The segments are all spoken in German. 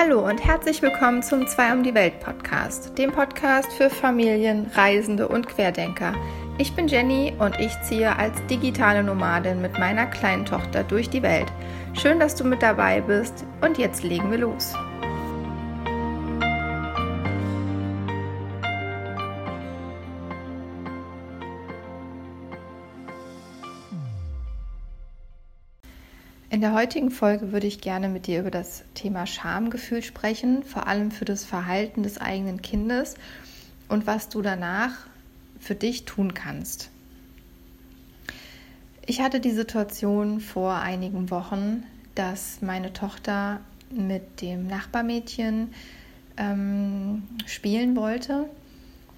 Hallo und herzlich willkommen zum Zwei um die Welt Podcast, dem Podcast für Familien, Reisende und Querdenker. Ich bin Jenny und ich ziehe als digitale Nomadin mit meiner kleinen Tochter durch die Welt. Schön, dass du mit dabei bist und jetzt legen wir los. In der heutigen Folge würde ich gerne mit dir über das Thema Schamgefühl sprechen, vor allem für das Verhalten des eigenen Kindes und was du danach für dich tun kannst. Ich hatte die Situation vor einigen Wochen, dass meine Tochter mit dem Nachbarmädchen ähm, spielen wollte.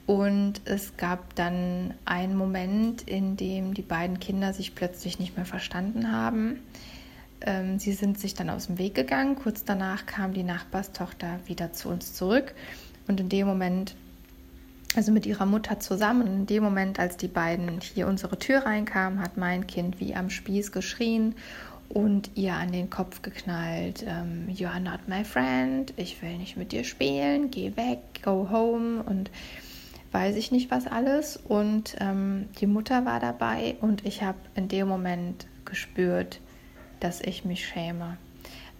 Und es gab dann einen Moment, in dem die beiden Kinder sich plötzlich nicht mehr verstanden haben. Ähm, sie sind sich dann aus dem Weg gegangen. Kurz danach kam die Nachbarstochter wieder zu uns zurück. Und in dem Moment, also mit ihrer Mutter zusammen, in dem Moment, als die beiden hier unsere Tür reinkamen, hat mein Kind wie am Spieß geschrien und ihr an den Kopf geknallt, ähm, You are not my friend, ich will nicht mit dir spielen, geh weg, go home und weiß ich nicht was alles. Und ähm, die Mutter war dabei und ich habe in dem Moment gespürt, dass ich mich schäme.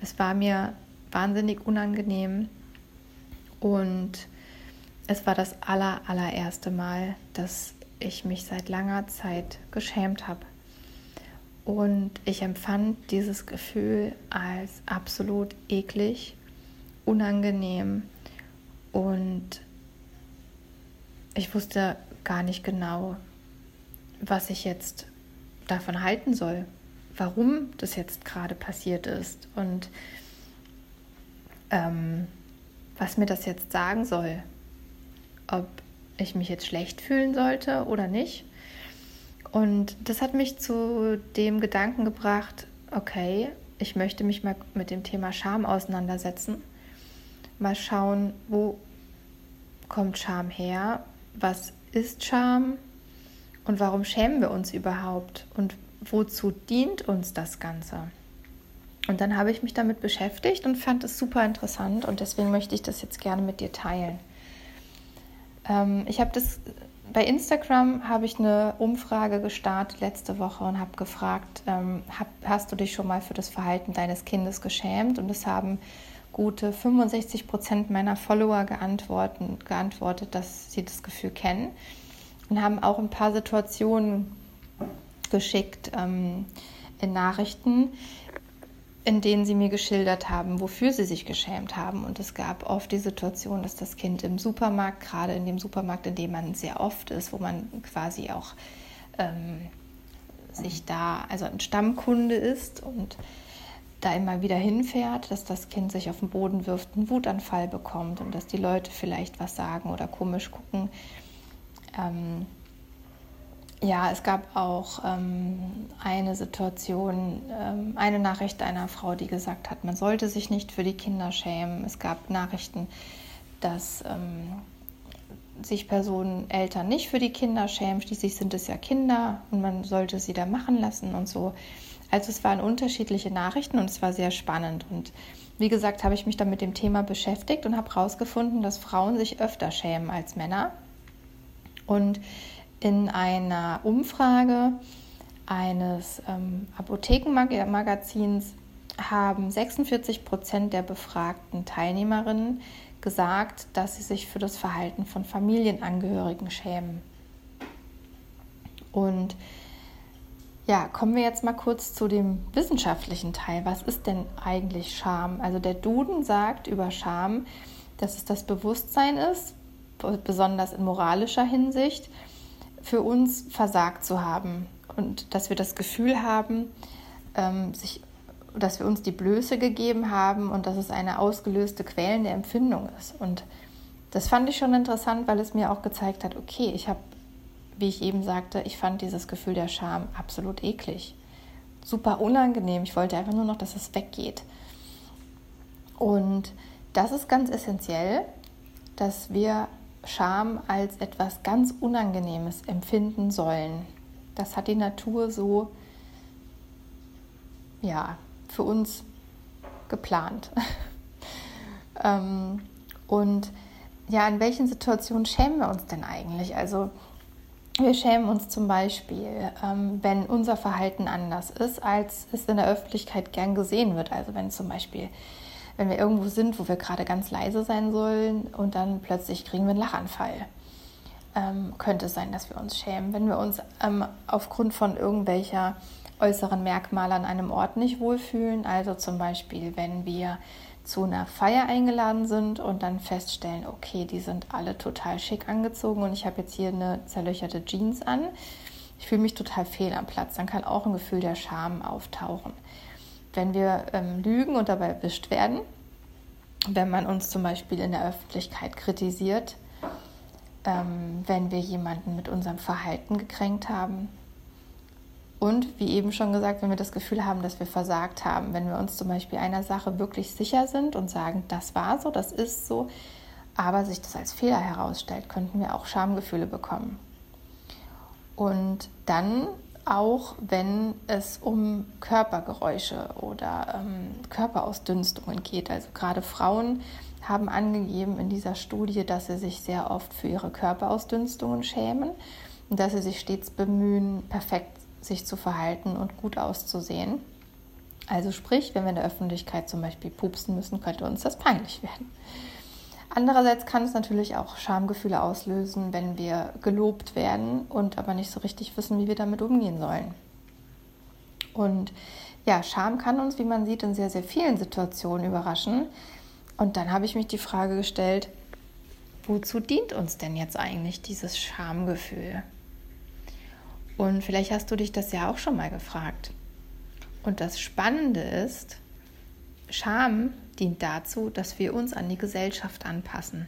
Es war mir wahnsinnig unangenehm und es war das aller, allererste Mal, dass ich mich seit langer Zeit geschämt habe. Und ich empfand dieses Gefühl als absolut eklig, unangenehm und ich wusste gar nicht genau, was ich jetzt davon halten soll warum das jetzt gerade passiert ist und ähm, was mir das jetzt sagen soll. Ob ich mich jetzt schlecht fühlen sollte oder nicht. Und das hat mich zu dem Gedanken gebracht, okay, ich möchte mich mal mit dem Thema Scham auseinandersetzen. Mal schauen, wo kommt Scham her? Was ist Scham? Und warum schämen wir uns überhaupt? Und wozu dient uns das Ganze? Und dann habe ich mich damit beschäftigt und fand es super interessant und deswegen möchte ich das jetzt gerne mit dir teilen. Ähm, ich habe das bei Instagram habe ich eine Umfrage gestartet letzte Woche und habe gefragt, ähm, hab, hast du dich schon mal für das Verhalten deines Kindes geschämt? Und es haben gute 65 Prozent meiner Follower geantwortet, geantwortet, dass sie das Gefühl kennen und haben auch ein paar Situationen geschickt ähm, in Nachrichten, in denen sie mir geschildert haben, wofür sie sich geschämt haben. Und es gab oft die Situation, dass das Kind im Supermarkt, gerade in dem Supermarkt, in dem man sehr oft ist, wo man quasi auch ähm, sich da, also ein Stammkunde ist und da immer wieder hinfährt, dass das Kind sich auf den Boden wirft, einen Wutanfall bekommt und dass die Leute vielleicht was sagen oder komisch gucken. Ähm, ja, es gab auch ähm, eine Situation, ähm, eine Nachricht einer Frau, die gesagt hat, man sollte sich nicht für die Kinder schämen. Es gab Nachrichten, dass ähm, sich Personen, Eltern nicht für die Kinder schämen. Schließlich sind es ja Kinder und man sollte sie da machen lassen und so. Also es waren unterschiedliche Nachrichten und es war sehr spannend. Und wie gesagt, habe ich mich dann mit dem Thema beschäftigt und habe herausgefunden, dass Frauen sich öfter schämen als Männer. Und in einer Umfrage eines ähm, Apothekenmagazins haben 46 Prozent der befragten Teilnehmerinnen gesagt, dass sie sich für das Verhalten von Familienangehörigen schämen. Und ja, kommen wir jetzt mal kurz zu dem wissenschaftlichen Teil. Was ist denn eigentlich Scham? Also der Duden sagt über Scham, dass es das Bewusstsein ist, besonders in moralischer Hinsicht, für uns versagt zu haben und dass wir das Gefühl haben, ähm, sich, dass wir uns die Blöße gegeben haben und dass es eine ausgelöste quälende Empfindung ist. Und das fand ich schon interessant, weil es mir auch gezeigt hat, okay, ich habe, wie ich eben sagte, ich fand dieses Gefühl der Scham absolut eklig. Super unangenehm. Ich wollte einfach nur noch, dass es weggeht. Und das ist ganz essentiell, dass wir Scham als etwas ganz Unangenehmes empfinden sollen. Das hat die Natur so, ja, für uns geplant. Ähm, und ja, in welchen Situationen schämen wir uns denn eigentlich? Also wir schämen uns zum Beispiel, ähm, wenn unser Verhalten anders ist, als es in der Öffentlichkeit gern gesehen wird. Also wenn zum Beispiel, wenn wir irgendwo sind, wo wir gerade ganz leise sein sollen und dann plötzlich kriegen wir einen Lachanfall. Ähm, könnte es sein, dass wir uns schämen. Wenn wir uns ähm, aufgrund von irgendwelcher äußeren Merkmale an einem Ort nicht wohlfühlen, also zum Beispiel, wenn wir zu einer Feier eingeladen sind und dann feststellen, okay, die sind alle total schick angezogen und ich habe jetzt hier eine zerlöcherte Jeans an. Ich fühle mich total fehl am Platz. Dann kann auch ein Gefühl der Scham auftauchen. Wenn wir ähm, lügen und dabei erwischt werden, wenn man uns zum Beispiel in der Öffentlichkeit kritisiert, ähm, wenn wir jemanden mit unserem Verhalten gekränkt haben, und wie eben schon gesagt, wenn wir das Gefühl haben, dass wir versagt haben, wenn wir uns zum Beispiel einer Sache wirklich sicher sind und sagen, das war so, das ist so, aber sich das als Fehler herausstellt, könnten wir auch Schamgefühle bekommen. Und dann auch, wenn es um Körpergeräusche oder ähm, Körperausdünstungen geht. Also gerade Frauen haben angegeben in dieser Studie, dass sie sich sehr oft für ihre Körperausdünstungen schämen und dass sie sich stets bemühen, perfekt sich zu verhalten und gut auszusehen. Also sprich, wenn wir in der Öffentlichkeit zum Beispiel pupsen müssen, könnte uns das peinlich werden. Andererseits kann es natürlich auch Schamgefühle auslösen, wenn wir gelobt werden und aber nicht so richtig wissen, wie wir damit umgehen sollen. Und ja, Scham kann uns, wie man sieht, in sehr, sehr vielen Situationen überraschen. Und dann habe ich mich die Frage gestellt, wozu dient uns denn jetzt eigentlich dieses Schamgefühl? Und vielleicht hast du dich das ja auch schon mal gefragt. Und das Spannende ist, Scham dient dazu, dass wir uns an die Gesellschaft anpassen.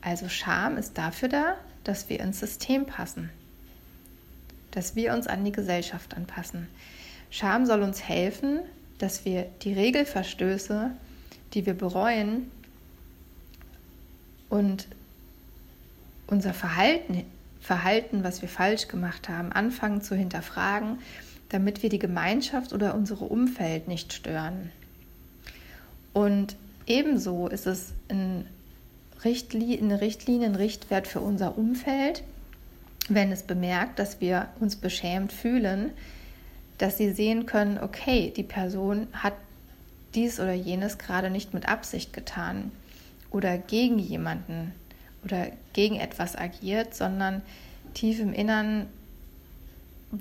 Also Scham ist dafür da, dass wir ins System passen, dass wir uns an die Gesellschaft anpassen. Scham soll uns helfen, dass wir die Regelverstöße, die wir bereuen und unser Verhalten Verhalten, was wir falsch gemacht haben, anfangen zu hinterfragen, damit wir die Gemeinschaft oder unsere Umfeld nicht stören. Und ebenso ist es ein Richtli eine Richtlinie, ein Richtwert für unser Umfeld, wenn es bemerkt, dass wir uns beschämt fühlen, dass sie sehen können, okay, die Person hat dies oder jenes gerade nicht mit Absicht getan oder gegen jemanden oder gegen etwas agiert, sondern tief im Innern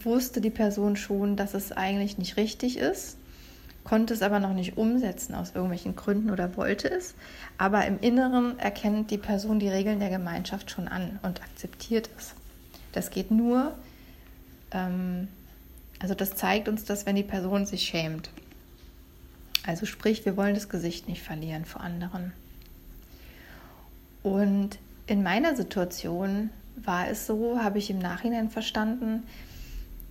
wusste die Person schon, dass es eigentlich nicht richtig ist, konnte es aber noch nicht umsetzen aus irgendwelchen Gründen oder wollte es. Aber im Inneren erkennt die Person die Regeln der Gemeinschaft schon an und akzeptiert es. Das geht nur, ähm, also das zeigt uns das, wenn die Person sich schämt. Also sprich, wir wollen das Gesicht nicht verlieren vor anderen. Und in meiner Situation war es so, habe ich im Nachhinein verstanden,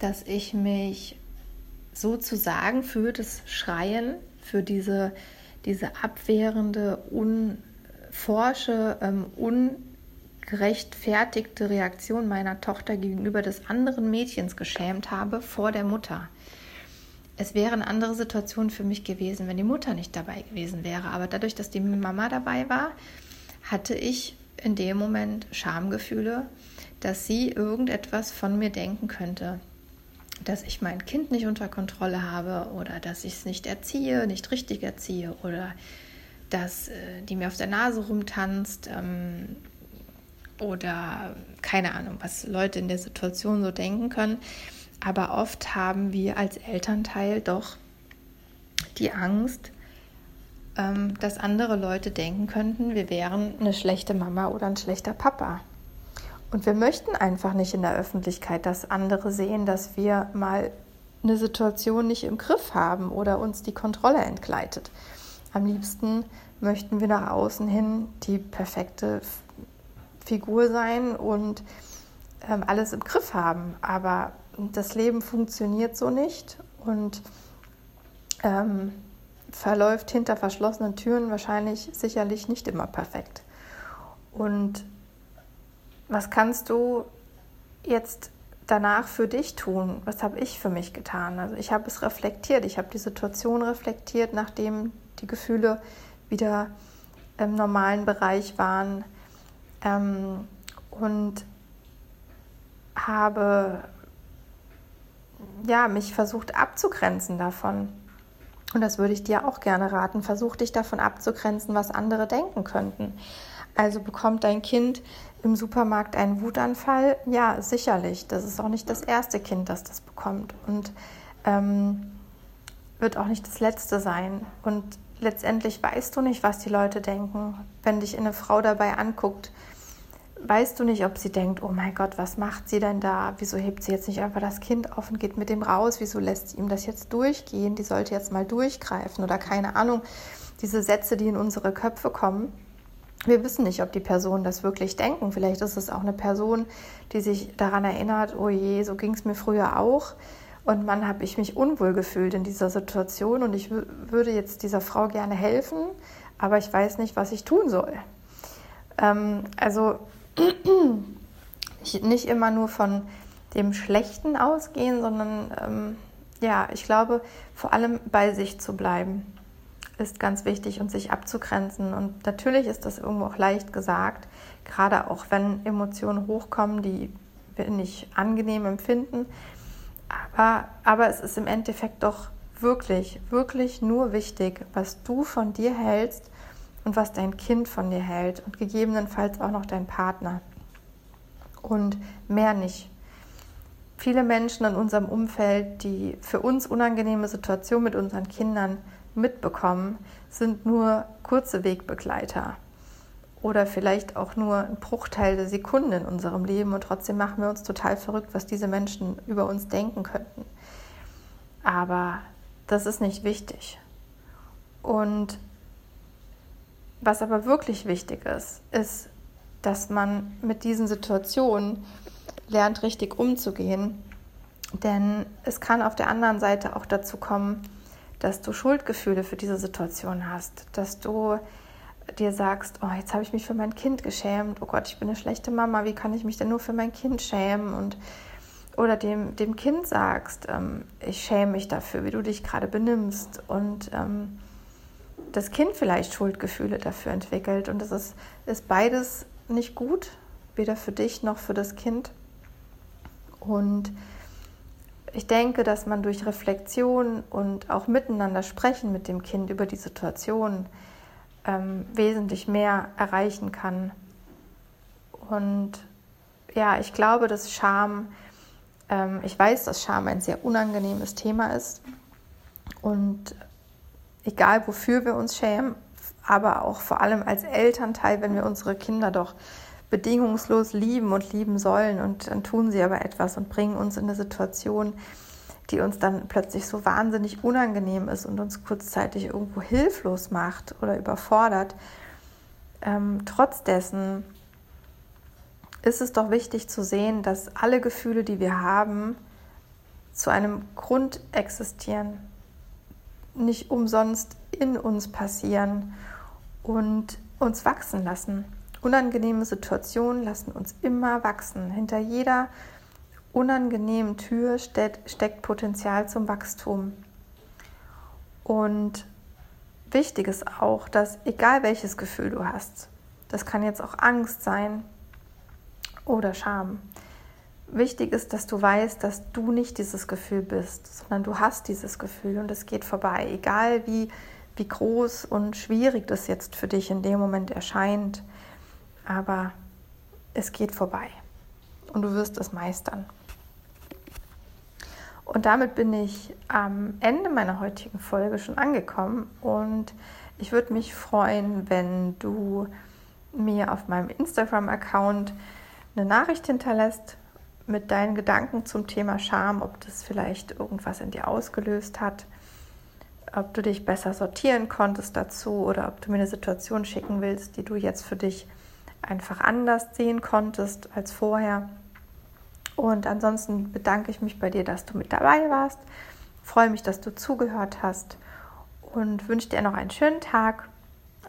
dass ich mich sozusagen für das Schreien, für diese, diese abwehrende, unforsche, ähm, ungerechtfertigte Reaktion meiner Tochter gegenüber des anderen Mädchens geschämt habe vor der Mutter. Es wäre eine andere Situation für mich gewesen, wenn die Mutter nicht dabei gewesen wäre. Aber dadurch, dass die Mama dabei war, hatte ich in dem Moment Schamgefühle, dass sie irgendetwas von mir denken könnte, dass ich mein Kind nicht unter Kontrolle habe oder dass ich es nicht erziehe, nicht richtig erziehe oder dass äh, die mir auf der Nase rumtanzt ähm, oder keine Ahnung, was Leute in der Situation so denken können. Aber oft haben wir als Elternteil doch die Angst, ähm, dass andere Leute denken könnten, wir wären eine schlechte Mama oder ein schlechter Papa. Und wir möchten einfach nicht in der Öffentlichkeit, dass andere sehen, dass wir mal eine Situation nicht im Griff haben oder uns die Kontrolle entgleitet. Am liebsten möchten wir nach außen hin die perfekte Figur sein und ähm, alles im Griff haben. Aber das Leben funktioniert so nicht und ähm, verläuft hinter verschlossenen Türen wahrscheinlich sicherlich nicht immer perfekt. Und was kannst du jetzt danach für dich tun? Was habe ich für mich getan? Also ich habe es reflektiert, ich habe die Situation reflektiert, nachdem die Gefühle wieder im normalen Bereich waren ähm, und habe ja, mich versucht abzugrenzen davon. Und das würde ich dir auch gerne raten. Versuch dich davon abzugrenzen, was andere denken könnten. Also bekommt dein Kind im Supermarkt einen Wutanfall? Ja, sicherlich. Das ist auch nicht das erste Kind, das das bekommt. Und ähm, wird auch nicht das letzte sein. Und letztendlich weißt du nicht, was die Leute denken. Wenn dich eine Frau dabei anguckt, weißt du nicht, ob sie denkt, oh mein Gott, was macht sie denn da? Wieso hebt sie jetzt nicht einfach das Kind auf und geht mit dem raus? Wieso lässt sie ihm das jetzt durchgehen? Die sollte jetzt mal durchgreifen oder keine Ahnung. Diese Sätze, die in unsere Köpfe kommen. Wir wissen nicht, ob die Personen das wirklich denken. Vielleicht ist es auch eine Person, die sich daran erinnert, oh je, so ging es mir früher auch. Und man habe ich mich unwohl gefühlt in dieser Situation und ich würde jetzt dieser Frau gerne helfen, aber ich weiß nicht, was ich tun soll. Ähm, also nicht immer nur von dem Schlechten ausgehen, sondern ähm, ja, ich glaube, vor allem bei sich zu bleiben ist ganz wichtig und sich abzugrenzen. Und natürlich ist das irgendwo auch leicht gesagt, gerade auch wenn Emotionen hochkommen, die wir nicht angenehm empfinden. Aber, aber es ist im Endeffekt doch wirklich, wirklich nur wichtig, was du von dir hältst und was dein Kind von dir hält und gegebenenfalls auch noch dein Partner. Und mehr nicht. Viele Menschen in unserem Umfeld, die für uns unangenehme Situationen mit unseren Kindern mitbekommen, sind nur kurze Wegbegleiter oder vielleicht auch nur ein Bruchteil der Sekunde in unserem Leben und trotzdem machen wir uns total verrückt, was diese Menschen über uns denken könnten. Aber das ist nicht wichtig. Und was aber wirklich wichtig ist, ist, dass man mit diesen Situationen lernt, richtig umzugehen. Denn es kann auf der anderen Seite auch dazu kommen, dass du Schuldgefühle für diese Situation hast, dass du dir sagst, oh, jetzt habe ich mich für mein Kind geschämt, oh Gott, ich bin eine schlechte Mama, wie kann ich mich denn nur für mein Kind schämen? Und oder dem, dem Kind sagst, ähm, ich schäme mich dafür, wie du dich gerade benimmst und ähm, das Kind vielleicht Schuldgefühle dafür entwickelt. Und das ist, ist beides nicht gut, weder für dich noch für das Kind. Und ich denke, dass man durch Reflexion und auch miteinander sprechen mit dem Kind über die Situation ähm, wesentlich mehr erreichen kann. Und ja, ich glaube, dass Scham, ähm, ich weiß, dass Scham ein sehr unangenehmes Thema ist. Und egal wofür wir uns schämen, aber auch vor allem als Elternteil, wenn wir unsere Kinder doch bedingungslos lieben und lieben sollen und dann tun sie aber etwas und bringen uns in eine Situation, die uns dann plötzlich so wahnsinnig unangenehm ist und uns kurzzeitig irgendwo hilflos macht oder überfordert. Ähm, trotz dessen ist es doch wichtig zu sehen, dass alle Gefühle, die wir haben, zu einem Grund existieren, nicht umsonst in uns passieren und uns wachsen lassen. Unangenehme Situationen lassen uns immer wachsen. Hinter jeder unangenehmen Tür steckt, Potenzial zum Wachstum. Und wichtig ist auch, dass egal welches Gefühl du hast, das kann jetzt auch Angst sein oder Scham, wichtig ist, dass du weißt, dass du nicht dieses Gefühl bist, sondern du hast dieses Gefühl und es geht vorbei. Egal wie, wie groß und schwierig das jetzt für dich in dem Moment erscheint, aber es geht vorbei und du wirst es meistern. Und damit bin ich am Ende meiner heutigen Folge schon angekommen und ich würde mich freuen, wenn du mir auf meinem Instagram-Account eine Nachricht hinterlässt mit deinen Gedanken zum Thema Scham, ob das vielleicht irgendwas in dir ausgelöst hat, ob du dich besser sortieren konntest dazu oder ob du mir eine Situation schicken willst, die du jetzt für dich einfach anders sehen konntest als vorher. Und ansonsten bedanke ich mich bei dir, dass du mit dabei warst. Freue mich, dass du zugehört hast und wünsche dir noch einen schönen Tag.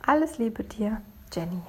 Alles Liebe dir, Jenny.